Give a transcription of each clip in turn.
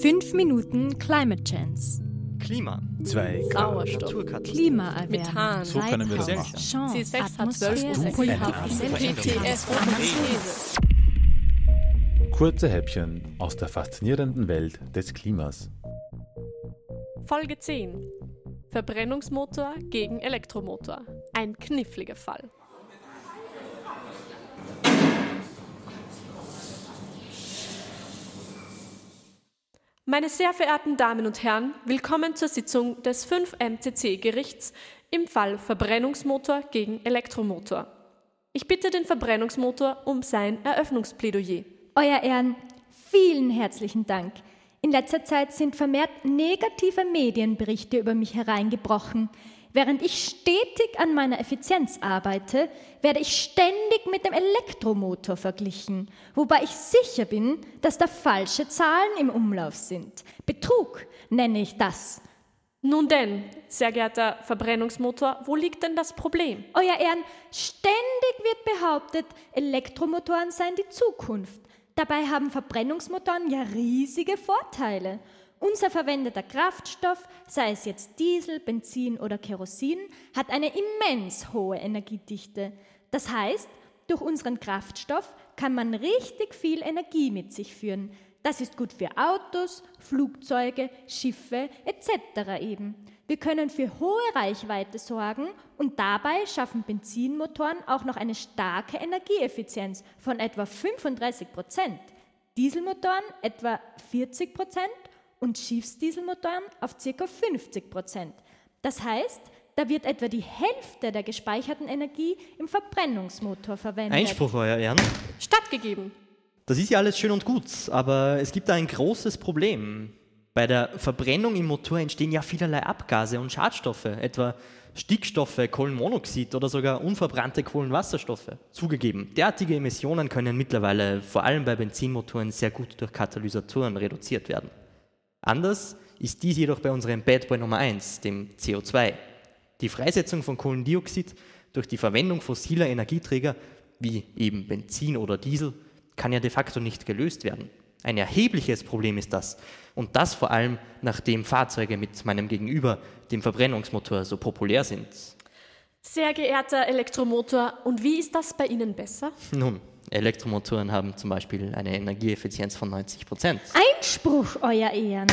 5 Minuten Climate Chance. Klima. 2 Sauerstoff. Naturkatastrophe. Klimaerwärmung. Methan. So können wir das machen. Chance. C6 hat Atmosphäre. 12 Pulververänderung. PTS Photosynthese. Kurze Häppchen aus der faszinierenden Welt des Klimas. Folge 10. Verbrennungsmotor gegen Elektromotor. Ein kniffliger Fall. Meine sehr verehrten Damen und Herren, willkommen zur Sitzung des 5-MCC-Gerichts im Fall Verbrennungsmotor gegen Elektromotor. Ich bitte den Verbrennungsmotor um sein Eröffnungsplädoyer. Euer Ehren, vielen herzlichen Dank. In letzter Zeit sind vermehrt negative Medienberichte über mich hereingebrochen. Während ich stetig an meiner Effizienz arbeite, werde ich ständig mit dem Elektromotor verglichen, wobei ich sicher bin, dass da falsche Zahlen im Umlauf sind. Betrug nenne ich das. Nun denn, sehr geehrter Verbrennungsmotor, wo liegt denn das Problem? Euer Ehren, ständig wird behauptet, Elektromotoren seien die Zukunft. Dabei haben Verbrennungsmotoren ja riesige Vorteile. Unser verwendeter Kraftstoff, sei es jetzt Diesel, Benzin oder Kerosin, hat eine immens hohe Energiedichte. Das heißt, durch unseren Kraftstoff kann man richtig viel Energie mit sich führen. Das ist gut für Autos, Flugzeuge, Schiffe etc. eben. Wir können für hohe Reichweite sorgen und dabei schaffen Benzinmotoren auch noch eine starke Energieeffizienz von etwa 35 Prozent. Dieselmotoren etwa 40 Prozent und Schiffsdieselmotoren auf ca. 50 Prozent. Das heißt, da wird etwa die Hälfte der gespeicherten Energie im Verbrennungsmotor verwendet. Einspruch, Euer Ehren. Stattgegeben. Das ist ja alles schön und gut, aber es gibt da ein großes Problem. Bei der Verbrennung im Motor entstehen ja vielerlei Abgase und Schadstoffe, etwa Stickstoffe, Kohlenmonoxid oder sogar unverbrannte Kohlenwasserstoffe. Zugegeben, derartige Emissionen können mittlerweile vor allem bei Benzinmotoren sehr gut durch Katalysatoren reduziert werden. Anders ist dies jedoch bei unserem Bad Boy Nummer 1, dem CO2. Die Freisetzung von Kohlendioxid durch die Verwendung fossiler Energieträger wie eben Benzin oder Diesel kann ja de facto nicht gelöst werden. Ein erhebliches Problem ist das. Und das vor allem, nachdem Fahrzeuge mit meinem Gegenüber, dem Verbrennungsmotor, so populär sind. Sehr geehrter Elektromotor, und wie ist das bei Ihnen besser? Nun, Elektromotoren haben zum Beispiel eine Energieeffizienz von 90 Prozent. Einspruch, Euer Ehren.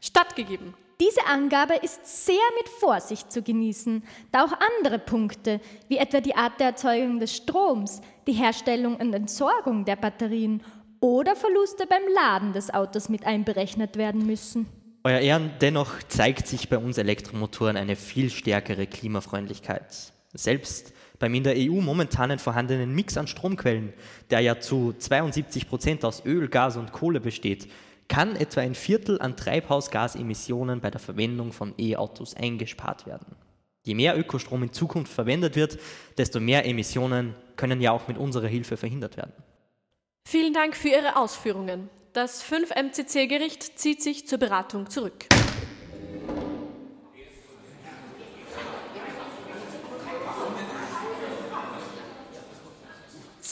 Stattgegeben. Diese Angabe ist sehr mit Vorsicht zu genießen, da auch andere Punkte, wie etwa die Art der Erzeugung des Stroms, die Herstellung und Entsorgung der Batterien oder Verluste beim Laden des Autos mit einberechnet werden müssen. Euer Ehren, dennoch zeigt sich bei uns Elektromotoren eine viel stärkere Klimafreundlichkeit. Selbst beim in der EU momentanen vorhandenen Mix an Stromquellen, der ja zu 72 Prozent aus Öl, Gas und Kohle besteht, kann etwa ein Viertel an Treibhausgasemissionen bei der Verwendung von E-Autos eingespart werden. Je mehr Ökostrom in Zukunft verwendet wird, desto mehr Emissionen können ja auch mit unserer Hilfe verhindert werden. Vielen Dank für Ihre Ausführungen. Das 5-MCC-Gericht zieht sich zur Beratung zurück.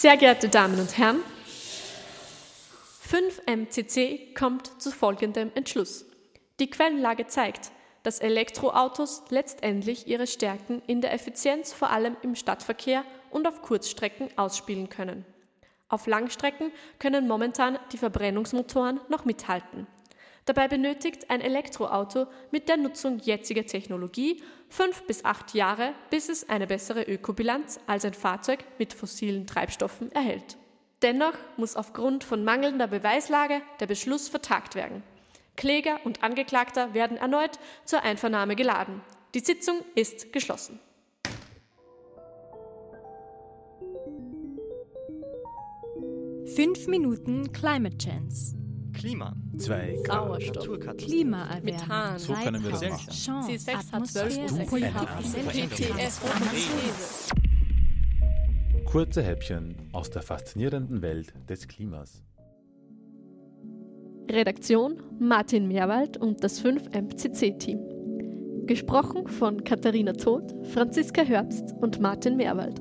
Sehr geehrte Damen und Herren, 5-MCC kommt zu folgendem Entschluss. Die Quellenlage zeigt, dass Elektroautos letztendlich ihre Stärken in der Effizienz vor allem im Stadtverkehr und auf Kurzstrecken ausspielen können. Auf Langstrecken können momentan die Verbrennungsmotoren noch mithalten. Dabei benötigt ein Elektroauto mit der Nutzung jetziger Technologie fünf bis acht Jahre, bis es eine bessere Ökobilanz als ein Fahrzeug mit fossilen Treibstoffen erhält. Dennoch muss aufgrund von mangelnder Beweislage der Beschluss vertagt werden. Kläger und Angeklagter werden erneut zur Einvernahme geladen. Die Sitzung ist geschlossen. Fünf Minuten Climate Chance. Klima. 2 Sauerstoff. Klimaerwärmung. Methan. So können wir das machen. Chance. C6 hat Atmosphäre. 12 Pulververänderung. PTS. Kurze Häppchen aus der faszinierenden Welt des Klimas. Redaktion Martin Meerwald und das 5-MCC-Team. Gesprochen von Katharina Todt, Franziska Herbst und Martin Meerwald.